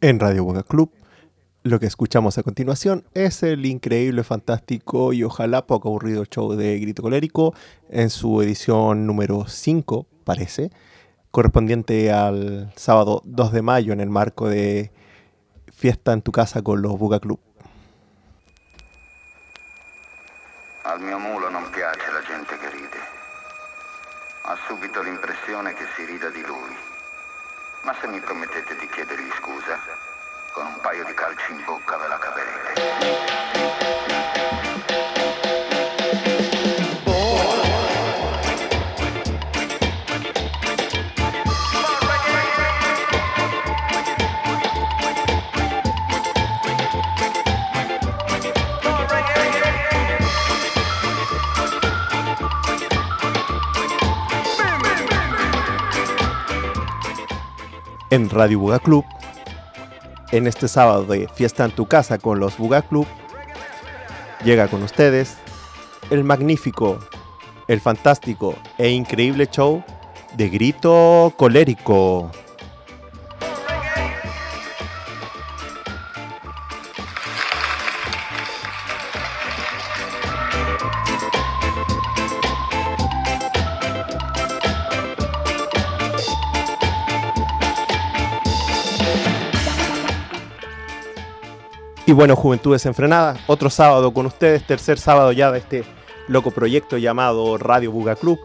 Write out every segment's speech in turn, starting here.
En Radio Boca Club, lo que escuchamos a continuación es el increíble, fantástico y ojalá poco aburrido show de Grito Colérico en su edición número 5, parece, correspondiente al sábado 2 de mayo en el marco de Fiesta en tu casa con los Boca Club. Al mio mulo non piace la gente che ride. Ha subito l'impressione che si rida di lui. Ma se mi permettete di chiedergli scusa, con un paio di calci in bocca ve la caverete. En Radio Buga Club. En este sábado de Fiesta en tu casa con los Buga Club, llega con ustedes el magnífico, el fantástico e increíble show de Grito Colérico. Y bueno, Juventud Desenfrenada, otro sábado con ustedes, tercer sábado ya de este loco proyecto llamado Radio Buga Club.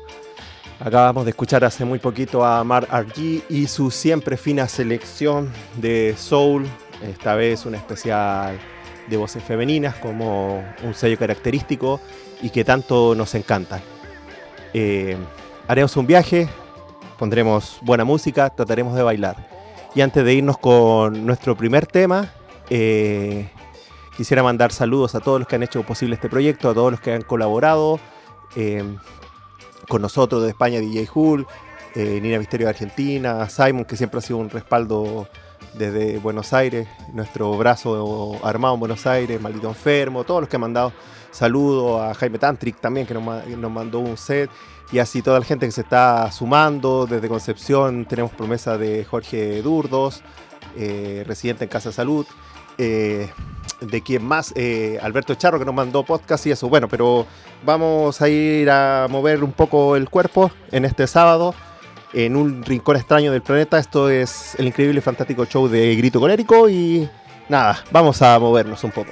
Acabamos de escuchar hace muy poquito a Mar RG y su siempre fina selección de soul, esta vez una especial de voces femeninas como un sello característico y que tanto nos encanta. Eh, haremos un viaje, pondremos buena música, trataremos de bailar. Y antes de irnos con nuestro primer tema, eh, quisiera mandar saludos a todos los que han hecho posible este proyecto, a todos los que han colaborado eh, con nosotros de España, DJ Hull, eh, Nina Misterio de Argentina, Simon, que siempre ha sido un respaldo desde Buenos Aires, nuestro brazo armado en Buenos Aires, Maldito Enfermo, todos los que han mandado saludos, a Jaime Tantric también, que nos, ma- nos mandó un set, y así toda la gente que se está sumando, desde Concepción tenemos promesa de Jorge Durdos, eh, residente en Casa Salud, de quien más, Eh, Alberto Charro, que nos mandó podcast y eso. Bueno, pero vamos a ir a mover un poco el cuerpo en este sábado, en un rincón extraño del planeta. Esto es el increíble y fantástico show de Grito Colérico y nada, vamos a movernos un poco.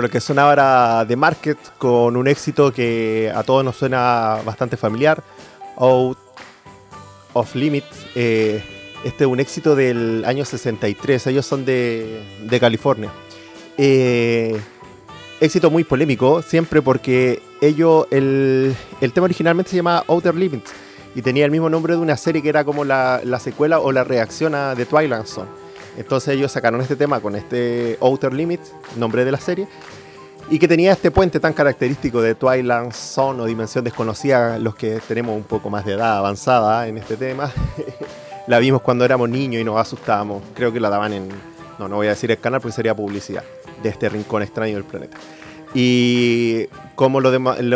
Lo que sonaba era The Market con un éxito que a todos nos suena bastante familiar, Out of Limit. Eh, este es un éxito del año 63, ellos son de, California. Eh, éxito muy polémico, siempre porque ellos, el, tema originalmente se llamaba Outer Limits y tenía el mismo nombre de una serie que era como la, secuela o la reacción a The Twilight Zone. Entonces ellos sacaron este tema con este Outer Limits, nombre de la serie, y que tenía este puente tan característico de Twilight Zone o Dimensión Desconocida, los que tenemos un poco más de edad avanzada en este tema. la vimos cuando éramos niños y nos asustábamos. Creo que la daban en. No, no voy a decir el canal porque sería publicidad de este rincón extraño del planeta. Y como lo,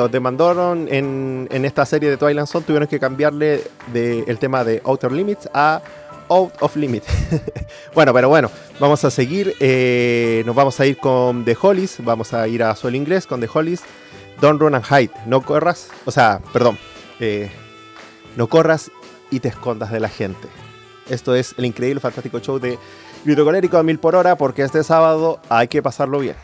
demandaron en, esta serie de Twilight Zone, tuvieron que cambiarle el tema de Outer Limits a Out of Limit. bueno, pero bueno, vamos a seguir. Eh, nos vamos a ir con The Hollies. Vamos a ir a suelo inglés con The Hollies. Don't run and hide. No corras. O sea, perdón. Eh, no corras y te escondas de la gente. Esto es el increíble, fantástico show de Grito a mil por hora porque este sábado hay que pasarlo bien.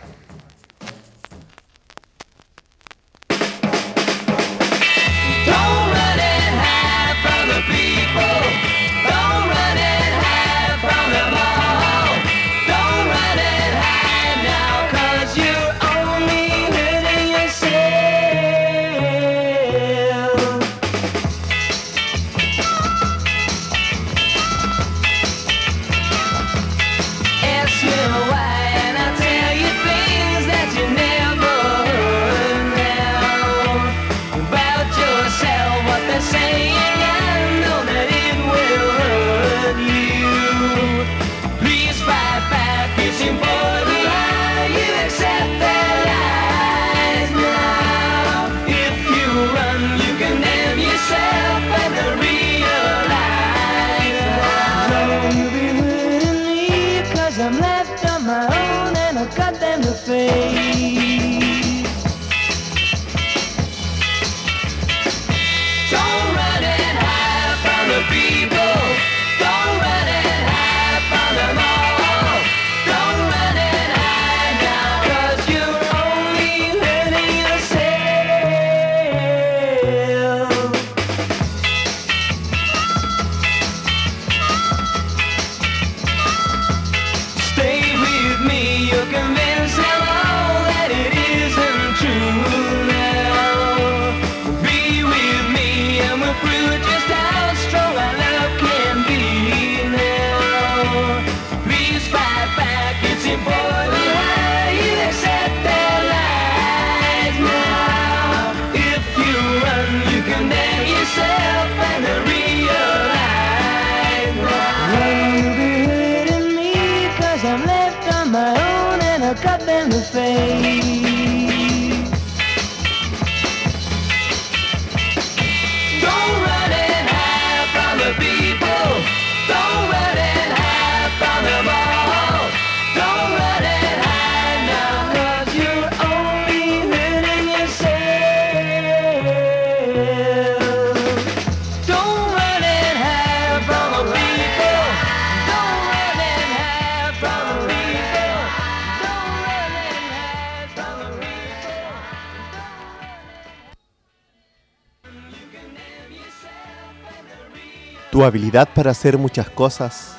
Habilidad para hacer muchas cosas,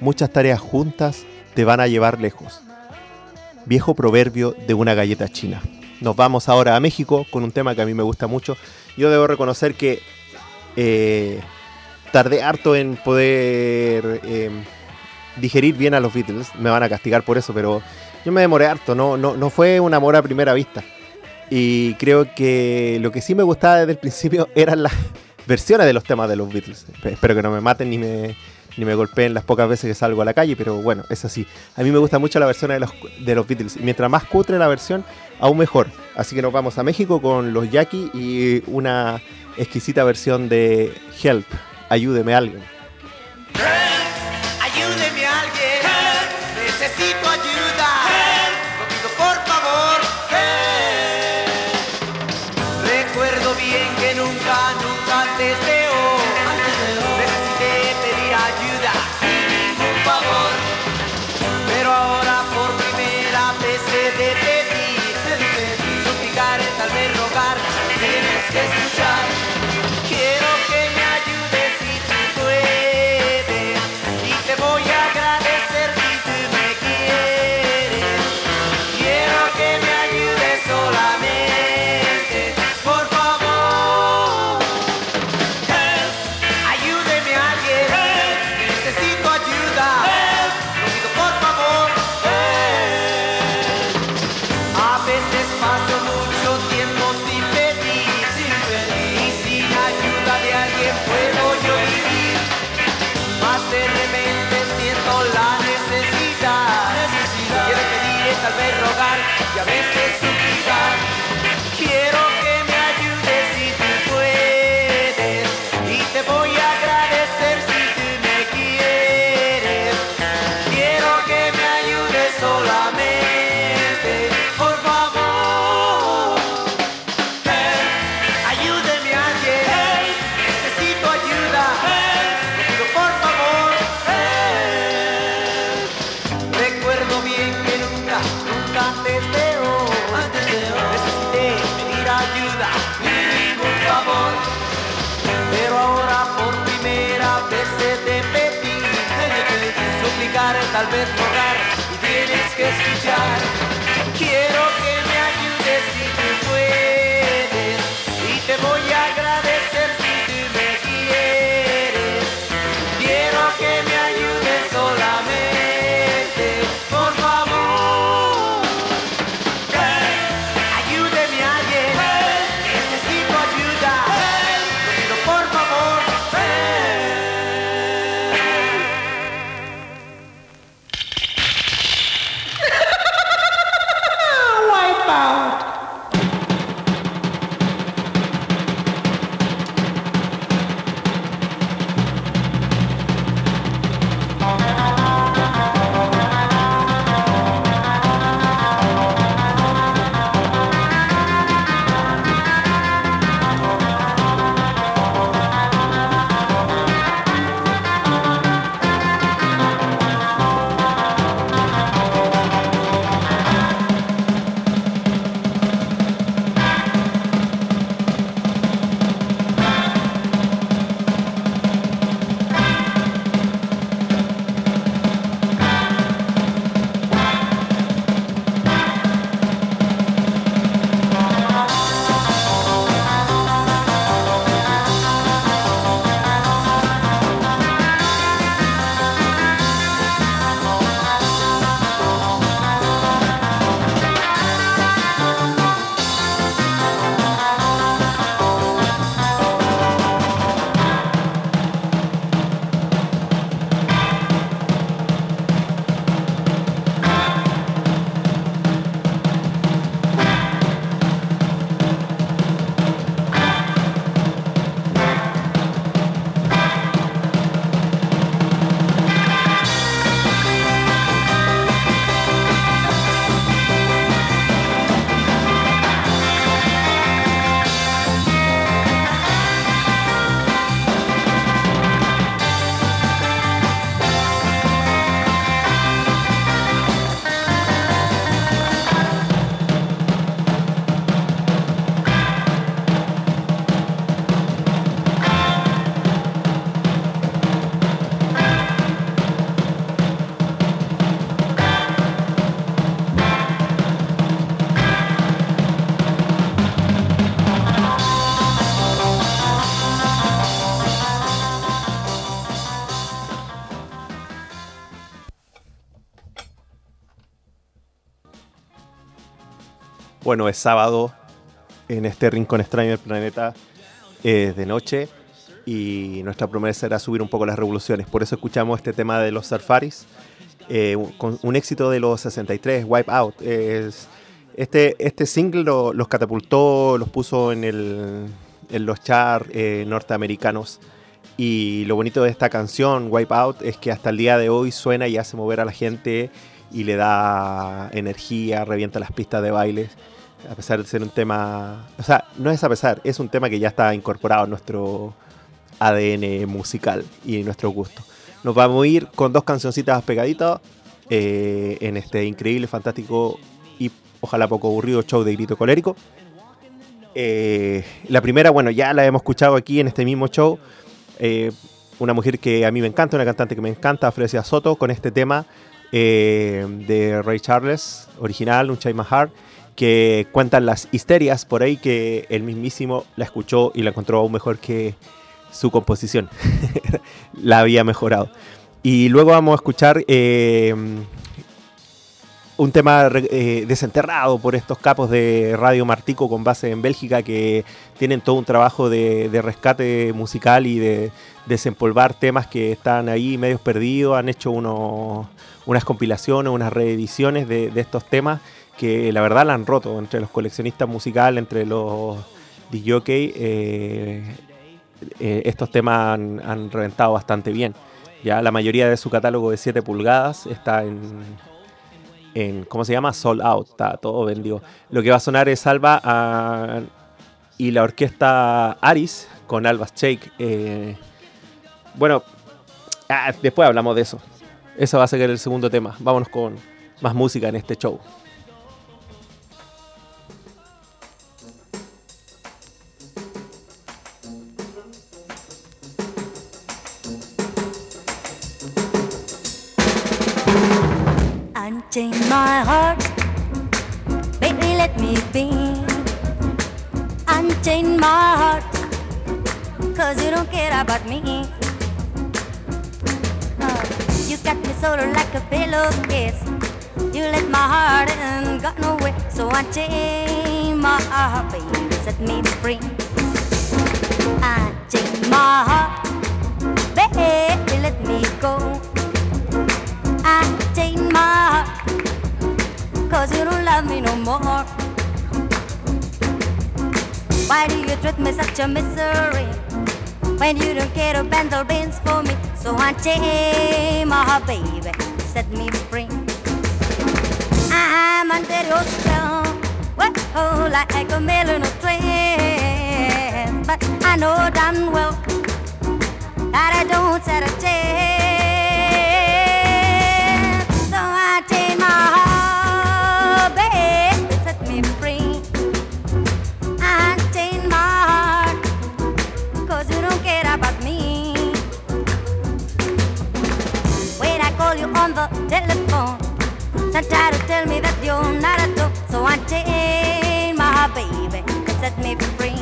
muchas tareas juntas, te van a llevar lejos. Viejo proverbio de una galleta china. Nos vamos ahora a México con un tema que a mí me gusta mucho. Yo debo reconocer que eh, tardé harto en poder em, digerir bien a los Beatles. Me van a castigar por eso, pero yo me demoré harto. No, no, no fue un amor a primera vista. Y creo que lo que sí me gustaba desde el principio eran las versiones de los temas de los Beatles. Espero que no me maten ni me, ni me golpeen las pocas veces que salgo a la calle, pero bueno, es así. A mí me gusta mucho la versión de los, de los Beatles. Y mientras más cutre la versión, aún mejor. Así que nos vamos a México con los Jackie y una exquisita versión de Help. Ayúdeme a alguien. Suplicar, Bueno, es sábado en este rincón extraño del planeta, es de noche y nuestra promesa era subir un poco las revoluciones. Por eso escuchamos este tema de los Sarfaris, eh, un- un éxito de los 63, Wipe Out. Es, este, este single lo- los catapultó, los puso en, el, en los charts eh, norteamericanos. Y lo bonito de esta canción, Wipe Out, es que hasta el día de hoy suena y hace mover a la gente y le da energía, revienta las pistas de bailes. A pesar de ser un tema. O sea, no es a pesar, es un tema que ya está incorporado en nuestro ADN musical y en nuestro gusto. Nos vamos a ir con dos cancioncitas pegaditas eh, en este increíble, fantástico y ojalá poco aburrido show de grito colérico. Eh, la primera, bueno, ya la hemos escuchado aquí en este mismo show. Eh, una mujer que a mí me encanta, una cantante que me encanta, Fresia Soto, con este tema de Ray Charles, original, un Chai Mahar, que cuentan las histerias por ahí que el mismísimo la escuchó y la encontró aún mejor que su composición. la había mejorado. Y luego vamos a escuchar eh, un tema eh, desenterrado por estos capos de Radio Martico con base en Bélgica que tienen todo un trabajo de, rescate musical y de desempolvar temas que están ahí medios perdidos. Han hecho unos, unas compilaciones, unas reediciones de estos temas que la verdad la han roto entre los coleccionistas musicales, entre los DJ. Eh, eh, estos temas han, reventado bastante bien. Ya la mayoría de su catálogo de 7 pulgadas está en, en, ¿cómo se llama? Sold Out, está todo vendido. Lo que va a sonar es Alba a, y la orquesta Aris con Alba Shake. Eh, bueno, ah, después hablamos de eso. Eso va a ser el segundo tema. Vámonos con más música en este show. Unchain my heart, baby, let me be. Unchain my heart, cause you don't care about me. Uh, you got me sort of like a pillowcase. You let my heart in, got no way. So I chain my heart, baby, set me free. I chain my heart, baby, let me go. Love me no more. Why do you treat me such a misery? when you don't care to bend the beans for me. So unchain my baby, set me free. I'm under your spell, oh, like a million of trance. But I know damn well that I don't stand a chance. Telephone, to tell me that you're not at home. So I take my baby, set me free.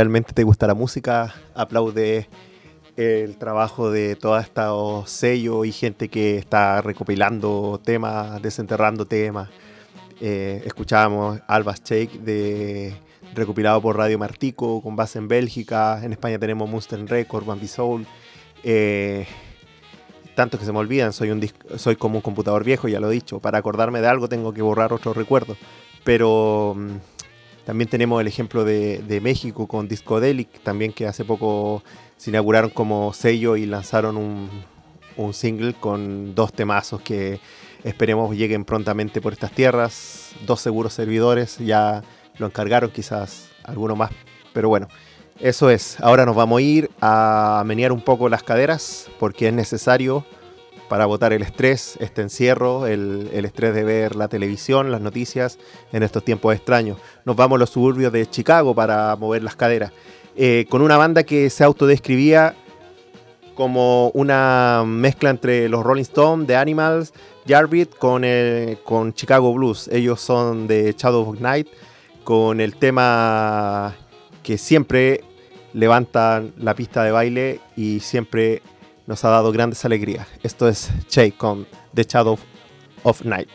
Realmente te gusta la música, aplaude el trabajo de todos estos sellos y gente que está recopilando temas, desenterrando temas. Eh, escuchábamos Alba's Shake de, recopilado por Radio Martico con base en Bélgica. En España tenemos Monster Record, Bambi Soul. Eh, tantos que se me olvidan, soy, un soy como un computador viejo, ya lo he dicho. Para acordarme de algo tengo que borrar otros recuerdos. Pero mm, también tenemos el ejemplo de, de México con Discodelic, también que hace poco se inauguraron como sello y lanzaron un, un single con dos temazos que esperemos lleguen prontamente por estas tierras. Dos seguros servidores, ya lo encargaron quizás alguno más. Pero bueno, eso es. Ahora nos vamos a ir a menear un poco las caderas porque es necesario para botar el estrés, este encierro, el, el estrés de ver la televisión, las noticias en estos tiempos extraños. Nos vamos a los suburbios de Chicago para mover las caderas. eh, con una banda que se autodescribía como una mezcla entre los Rolling Stones, The Animals, Jarbeat con, con Chicago Blues. Ellos son de Shadow of Night con el tema que siempre levantan la pista de baile y siempre nos ha dado grandes alegrías. Esto es Che con The Shadow of Night.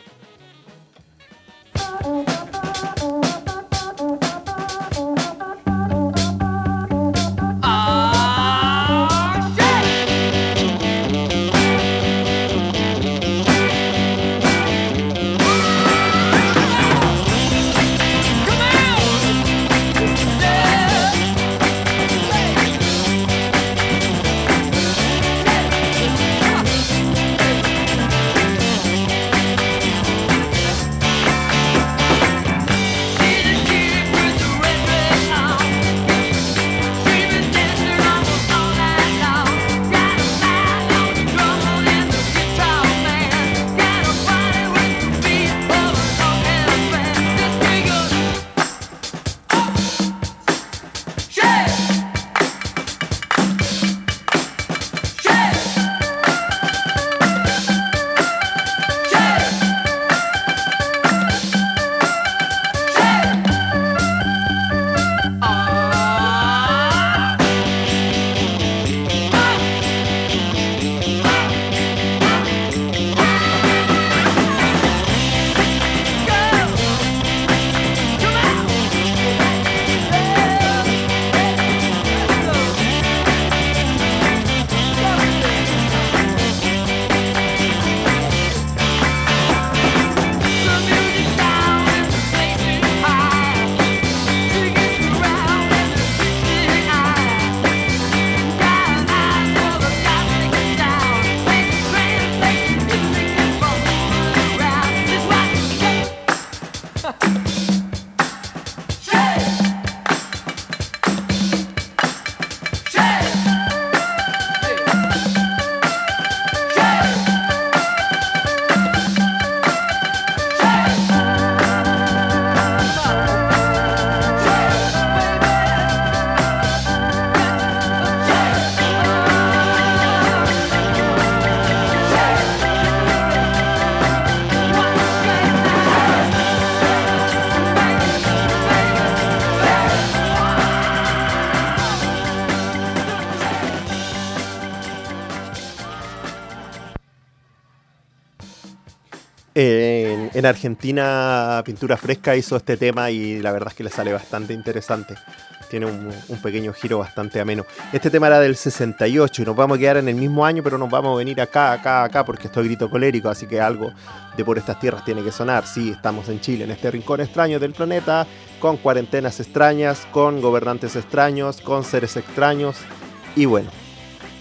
En, en Argentina, Pintura Fresca hizo este tema y la verdad es que le sale bastante interesante. Tiene un, un pequeño giro bastante ameno. Este tema era del 68 y nos vamos a quedar en el mismo año, pero nos vamos a venir acá, acá, acá, porque estoy grito colérico, así que algo de por estas tierras tiene que sonar. Sí, estamos en Chile, en este rincón extraño del planeta, con cuarentenas extrañas, con gobernantes extraños, con seres extraños. Y bueno,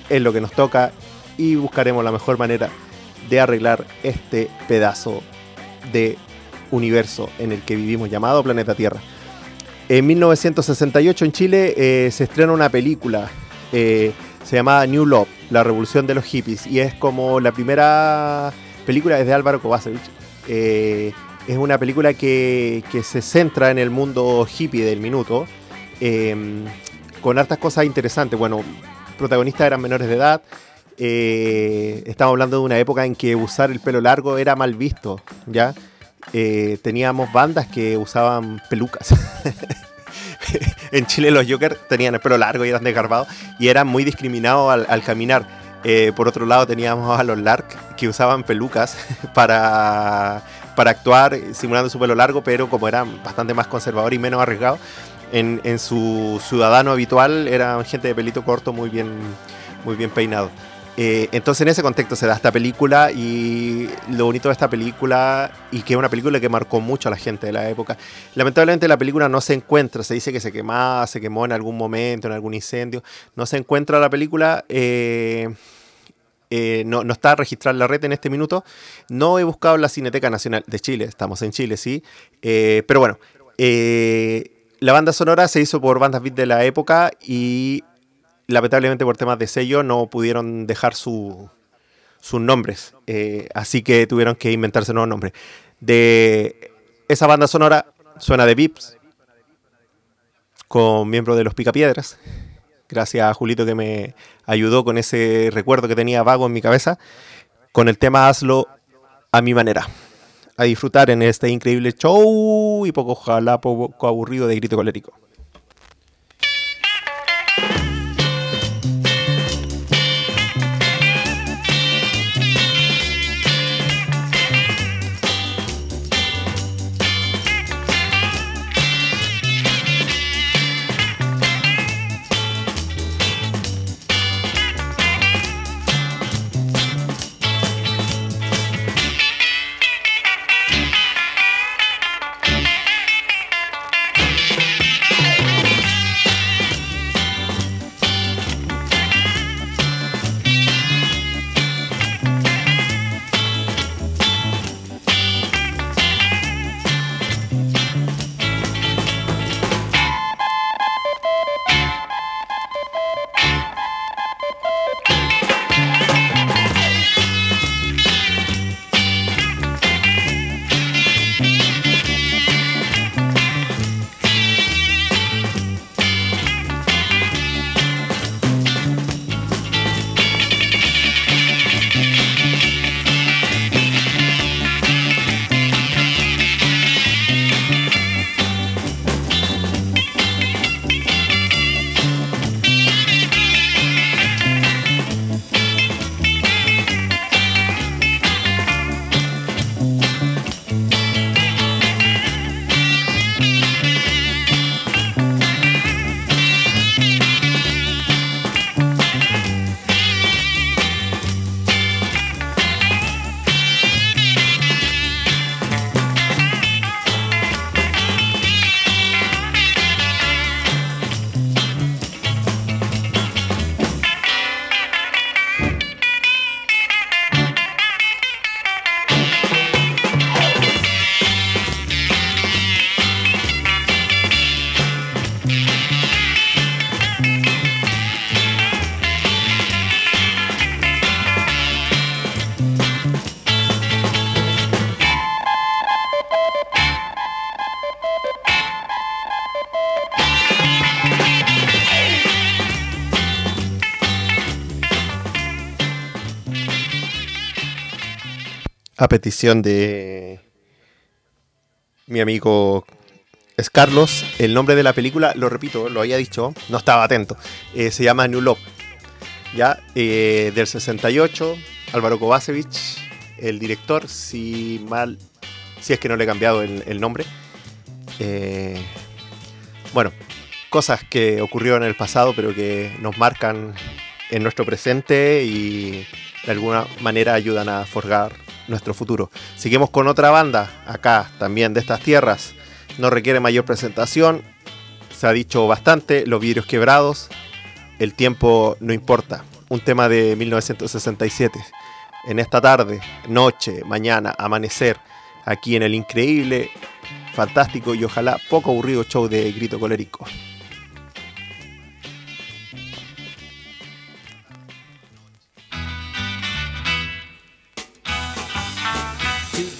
es lo que nos toca y buscaremos la mejor manera de arreglar este pedazo de universo en el que vivimos llamado planeta Tierra. En 1968 en Chile eh, se estrena una película, eh, se llamaba New Love, la revolución de los hippies, y es como la primera película desde Álvaro Kovacevic. Eh, es una película que, que se centra en el mundo hippie del minuto, con hartas cosas interesantes. Bueno, protagonistas eran menores de edad, eh, estamos hablando de una época en que usar el pelo largo era mal visto, ¿ya? Eh, teníamos bandas que usaban pelucas. en Chile los Joker tenían el pelo largo y eran desgarbados y eran muy discriminados al, caminar. Eh, por otro lado teníamos a los Lark que usaban pelucas para, para actuar simulando su pelo largo, pero como eran bastante más conservadores y menos arriesgados, en, en su ciudadano habitual eran gente de pelito corto muy bien, muy bien peinado. Eh, entonces en ese contexto se da esta película y lo bonito de esta película y que es una película que marcó mucho a la gente de la época. Lamentablemente la película no se encuentra, se dice que se quemaba, se quemó en algún momento, en algún incendio, no se encuentra la película. eh, eh, no, está registrada en la red en este minuto. No he buscado la Cineteca Nacional de Chile, estamos en Chile, sí. Pero bueno, la banda sonora se hizo por bandas beat de la época y lamentablemente por temas de sello no pudieron dejar su- sus nombres. Eh, así que tuvieron que inventarse nuevos nombres. De esa banda sonora suena de Vips con miembros de los Picapiedras. Gracias a Julito que me ayudó con ese recuerdo que tenía vago en mi cabeza. Con el tema Hazlo a mi manera. A disfrutar en este increíble show y poco ojalá poco aburrido de grito colérico. A petición de mi amigo es Carlos. El nombre de la película, lo repito, lo había dicho, no estaba atento. eh, se llama New Love. Ya, eh, del 68, Álvaro Kovacevic, el director, si mal, si es que no le he cambiado el, nombre. Eh, bueno, cosas que ocurrieron en el pasado, pero que nos marcan en nuestro presente y de alguna manera ayudan a forjar nuestro futuro. Seguimos con otra banda, acá también de estas tierras. No requiere mayor presentación. Se ha dicho bastante, los vidrios quebrados. El tiempo no importa. Un tema de 1967. En esta tarde, noche, mañana, amanecer, aquí en el increíble, fantástico y ojalá poco aburrido show de Grito Colérico.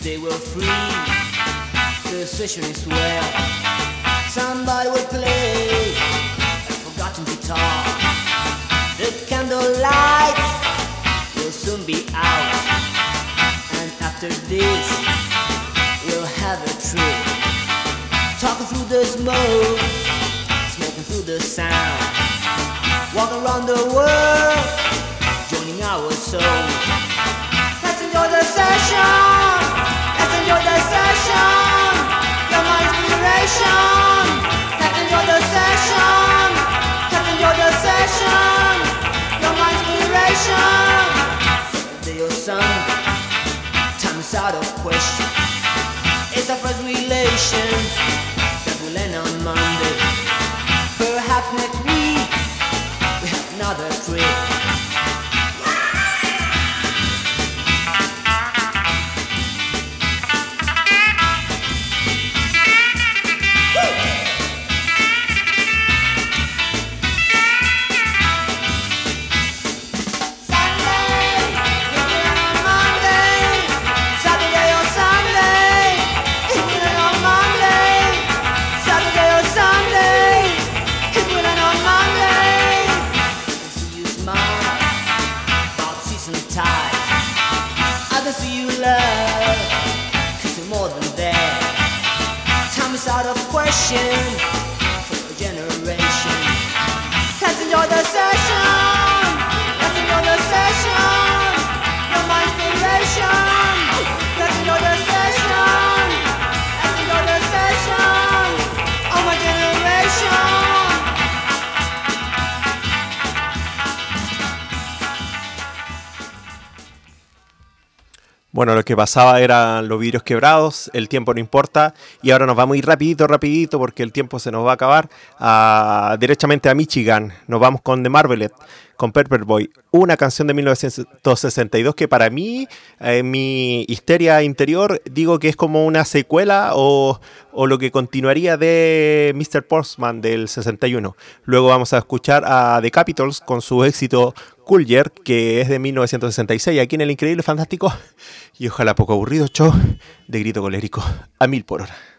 Today we're free, the session is well. Somebody will play a forgotten guitar. The candlelight will soon be out, and after this we'll have a trip. Talking through the smoke smoking through the sound. Walk around the world, question. It's a first relation. Que pasaba eran los vidrios quebrados, el tiempo no importa, y ahora nos vamos a ir rapidito, rapidito, porque el tiempo se nos va a acabar, a, derechamente a Michigan. Nos vamos con The Marvelet, con Pepper Boy, una canción de 1962 que para mí, en mi histeria interior, digo que es como una secuela o, o lo que continuaría de Mr. Postman del 61. Luego vamos a escuchar a The Capitals con su éxito Cool Year, que es de 1966, aquí en el increíble, fantástico y ojalá poco aburrido show de grito colérico a mil por hora.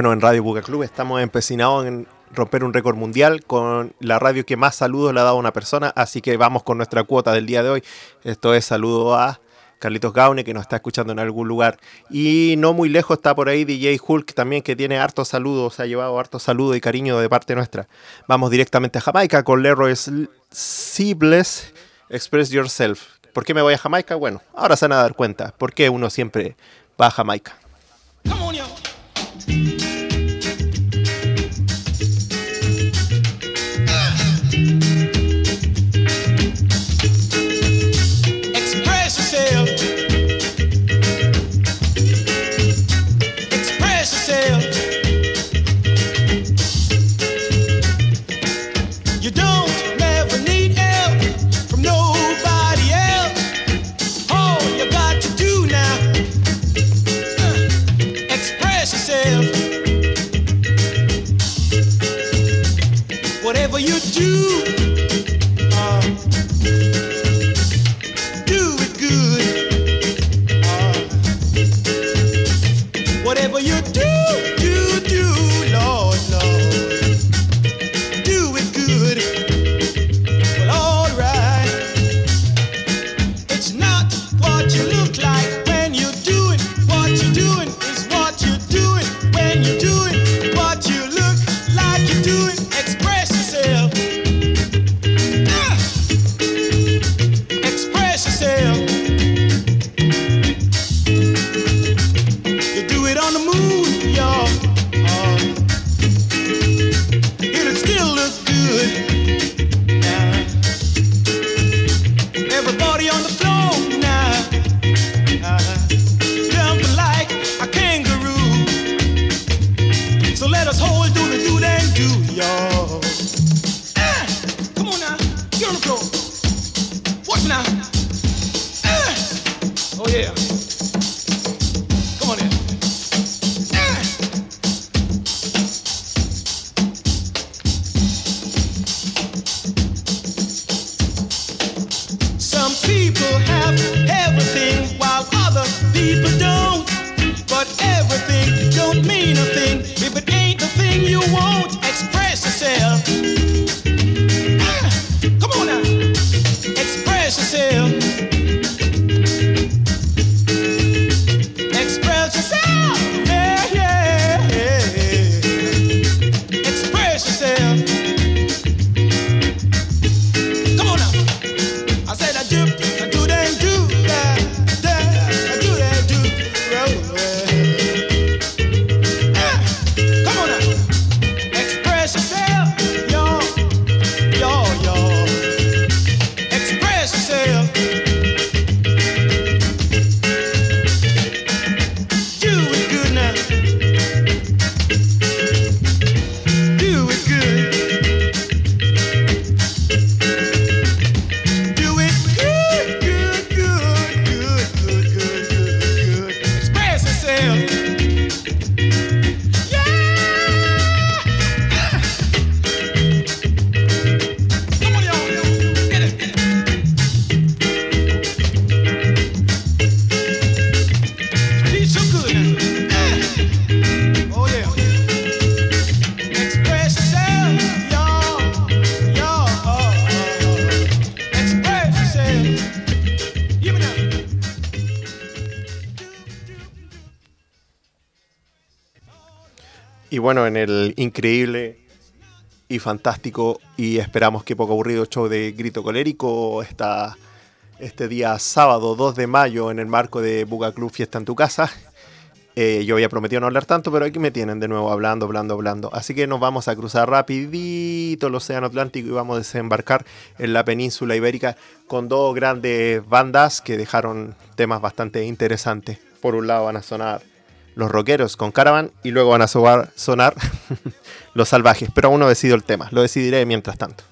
Bueno, en Radio Buga Club estamos empecinados en romper un récord mundial con la radio que más saludos le ha dado una persona, así que vamos con nuestra cuota del día de hoy. Esto es saludo a Carlitos Gaune, que nos está escuchando en algún lugar. Y no muy lejos está por ahí DJ Hulk también, que tiene hartos saludos, ha llevado hartos saludos y cariño de parte nuestra. Vamos directamente a Jamaica con Leroy Sibles Express Yourself. ¿Por qué me voy a Jamaica? Bueno, ahora se van a dar cuenta. ¿Por qué uno siempre va a Jamaica? Come on, yo. Bueno, en el increíble y fantástico y esperamos que poco aburrido show de Grito Colérico está este día sábado 2 de mayo en el marco de Buga Club Fiesta en tu casa. Eh, yo había prometido no hablar tanto, pero aquí me tienen de nuevo hablando, hablando, hablando. Así que nos vamos a cruzar rapidito el Océano Atlántico y vamos a desembarcar en la península ibérica con dos grandes bandas que dejaron temas bastante interesantes. Por un lado van a sonar los rockeros con Caravan y luego van a sonar los salvajes. Pero aún no decido el tema, lo decidiré mientras tanto.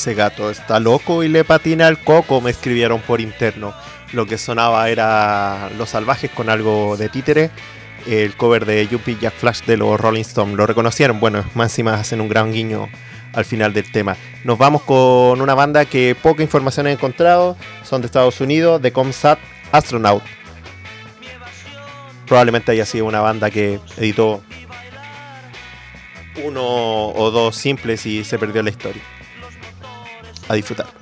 Ese gato está loco y le patina el coco, me escribieron por interno. Lo que sonaba era Los Salvajes con algo de títere. El cover de Yuppie Jack Flash de los Rolling Stones. ¿Lo reconocieron? Bueno, más y más hacen un gran guiño al final del tema. Nos vamos con una banda que poca información he encontrado. Son de Estados Unidos, de Comsat Astronaut. Probablemente haya sido una banda que editó uno o dos simples y se perdió la historia. A disfrutar.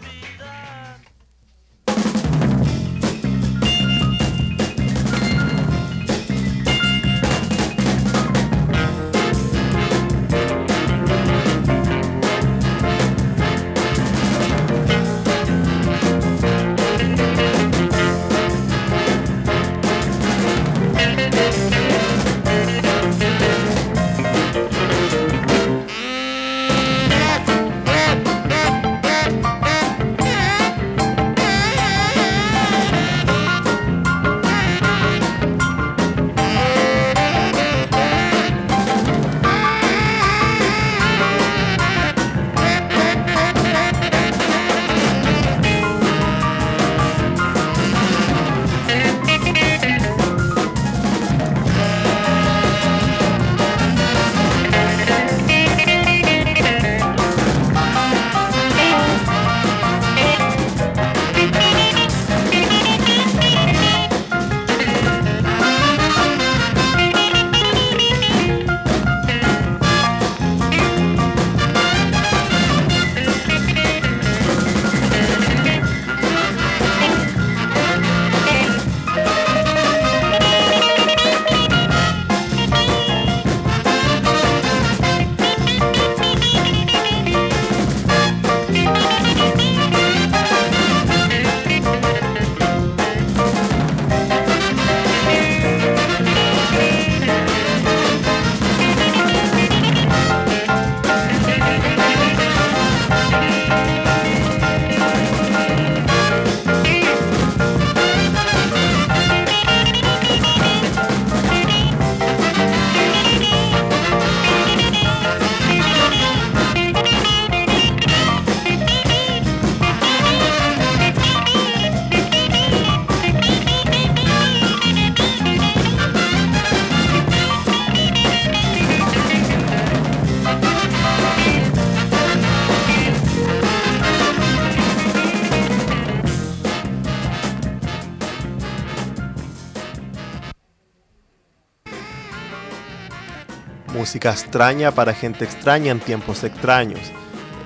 Música extraña para gente extraña en tiempos extraños.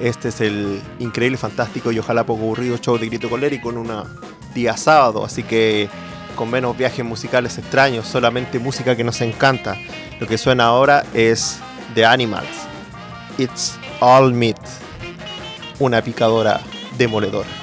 Este es el increíble, fantástico y ojalá poco aburrido show de Grito Colérico en un día sábado, así que con menos viajes musicales extraños, solamente música que nos encanta. Lo que suena ahora es The Animals. It's All Meat. Una picadora demoledora.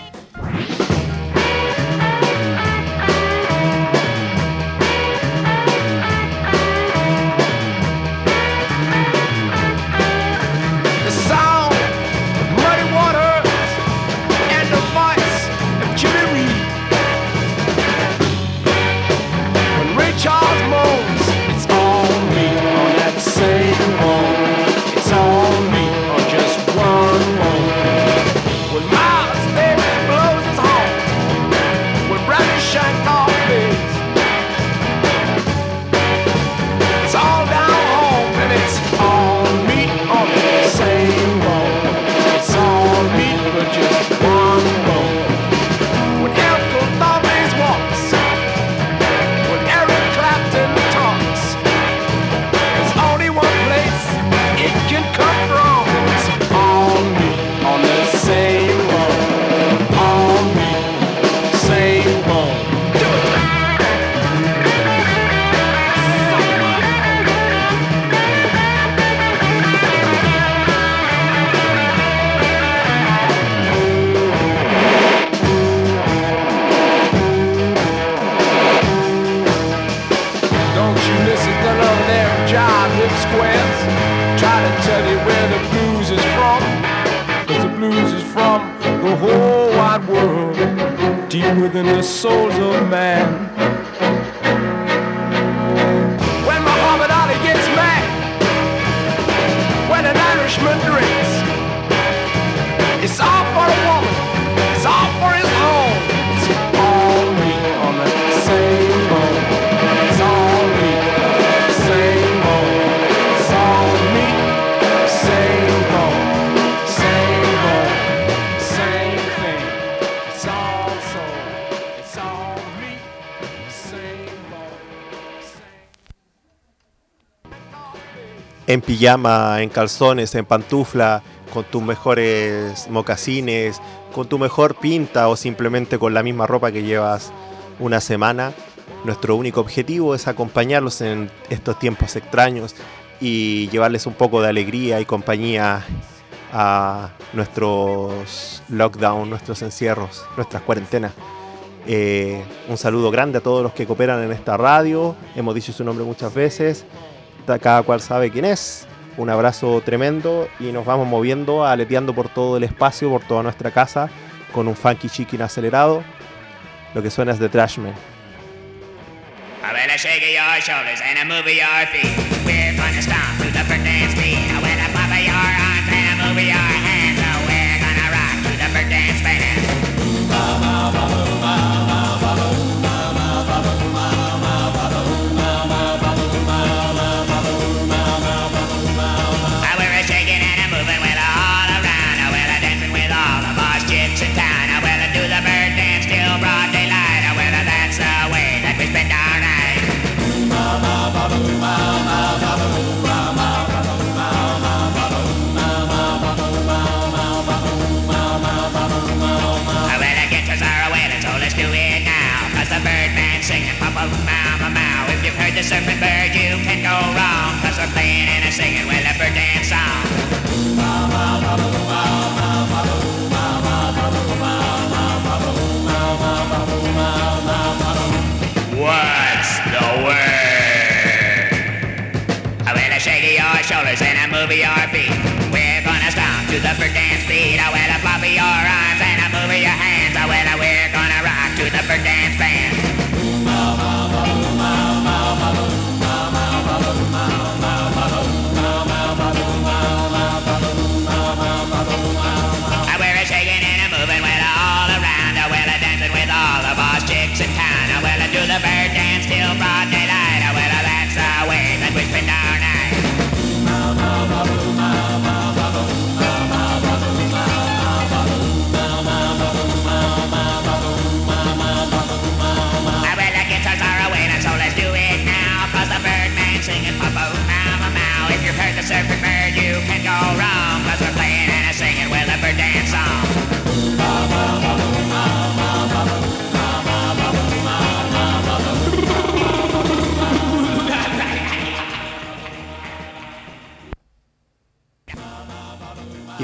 The whole wide world. Deep within the souls of man. When Muhammad Ali gets mad. When an Irishman drinks. It's all en pijama, en calzones, en pantufla, con tus mejores mocasines, con tu mejor pinta o simplemente con la misma ropa que llevas una semana. Nuestro único objetivo es acompañarlos en estos tiempos extraños y llevarles un poco de alegría y compañía a nuestros lockdown, nuestros encierros, nuestras cuarentenas. Eh, un saludo grande a todos los que cooperan en esta radio. Hemos dicho su nombre muchas veces. Cada cual sabe quién es. Un abrazo tremendo y nos vamos moviendo, aleteando por todo el espacio, por toda nuestra casa, con un funky chicken acelerado. Lo que suena es Trashman. The band. I surfing bird, you can't go wrong. Cause we're playing and a singing, well, a bird dance song. What's the word? I will shake your shoulders and I move your feet. We're gonna stomp to the bird dance beat. I will flop your arms and I move your hands.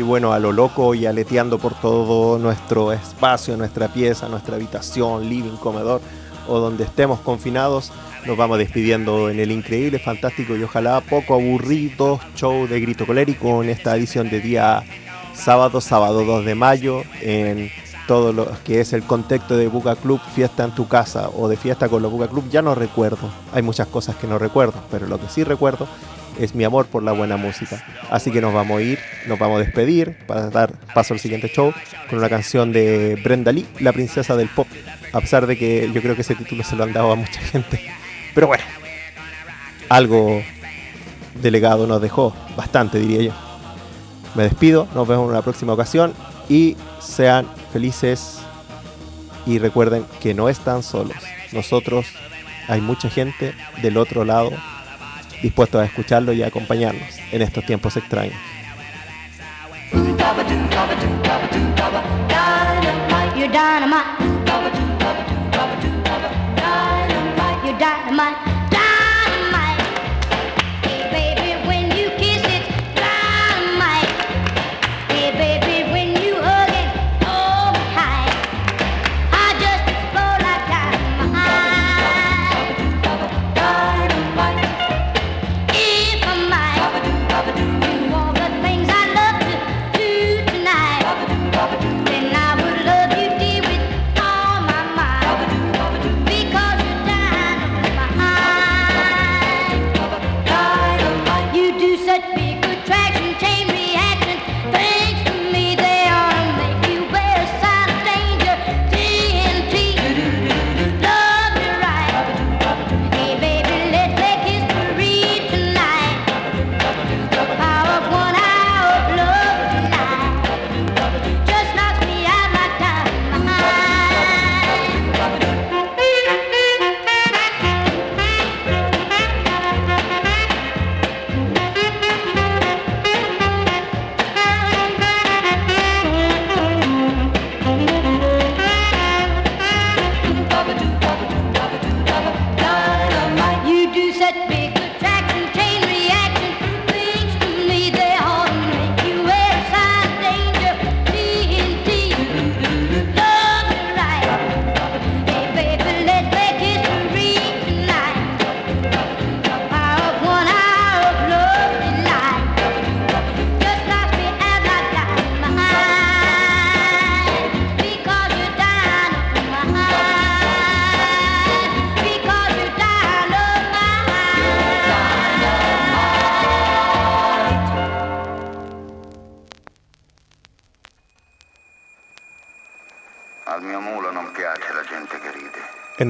Bueno, a lo loco y aleteando por todo nuestro espacio, nuestra pieza, nuestra habitación, living, comedor o donde estemos confinados, nos vamos despidiendo en el increíble, fantástico y ojalá poco aburrido show de Grito Colérico en esta edición de día sábado, sábado 2 de mayo, en todo lo que es el contexto de Buga Club, fiesta en tu casa o de fiesta con los Buga Club, ya no recuerdo. Hay muchas cosas que no recuerdo, pero lo que sí recuerdo es mi amor por la buena música. Así que nos vamos a ir, nos vamos a despedir para dar paso al siguiente show con una canción de Brenda Lee, la princesa del pop. A pesar de que yo creo que ese título se lo han dado a mucha gente. Pero bueno, algo delegado nos dejó, bastante diría yo. Me despido, nos vemos en una próxima ocasión y sean felices y recuerden que no están solos. Nosotros hay mucha gente del otro lado dispuestos a escucharlo y a acompañarnos en estos tiempos extraños.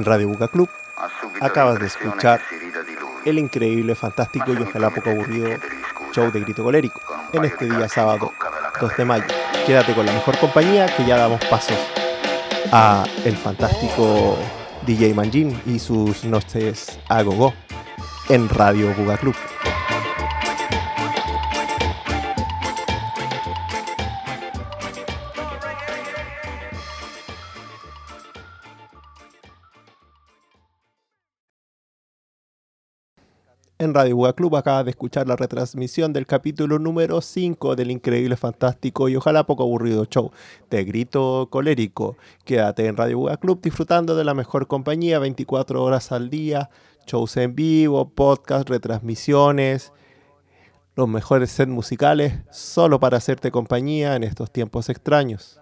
Radio Buca Club acabas de escuchar el increíble, fantástico y ojalá poco aburrido show de Grito Colérico en este día sábado 2 de mayo. Quédate con la mejor compañía que ya damos pasos a el fantástico DJ Manjin y sus noches a gogo en Radio Buga Club. En Radio Buga Club acabas de escuchar la retransmisión del capítulo número 5 del increíble, fantástico y ojalá poco aburrido show de Grito Colérico. Quédate en Radio Buga Club disfrutando de la mejor compañía 24 horas al día, shows en vivo, podcast, retransmisiones, los mejores sets musicales solo para hacerte compañía en estos tiempos extraños.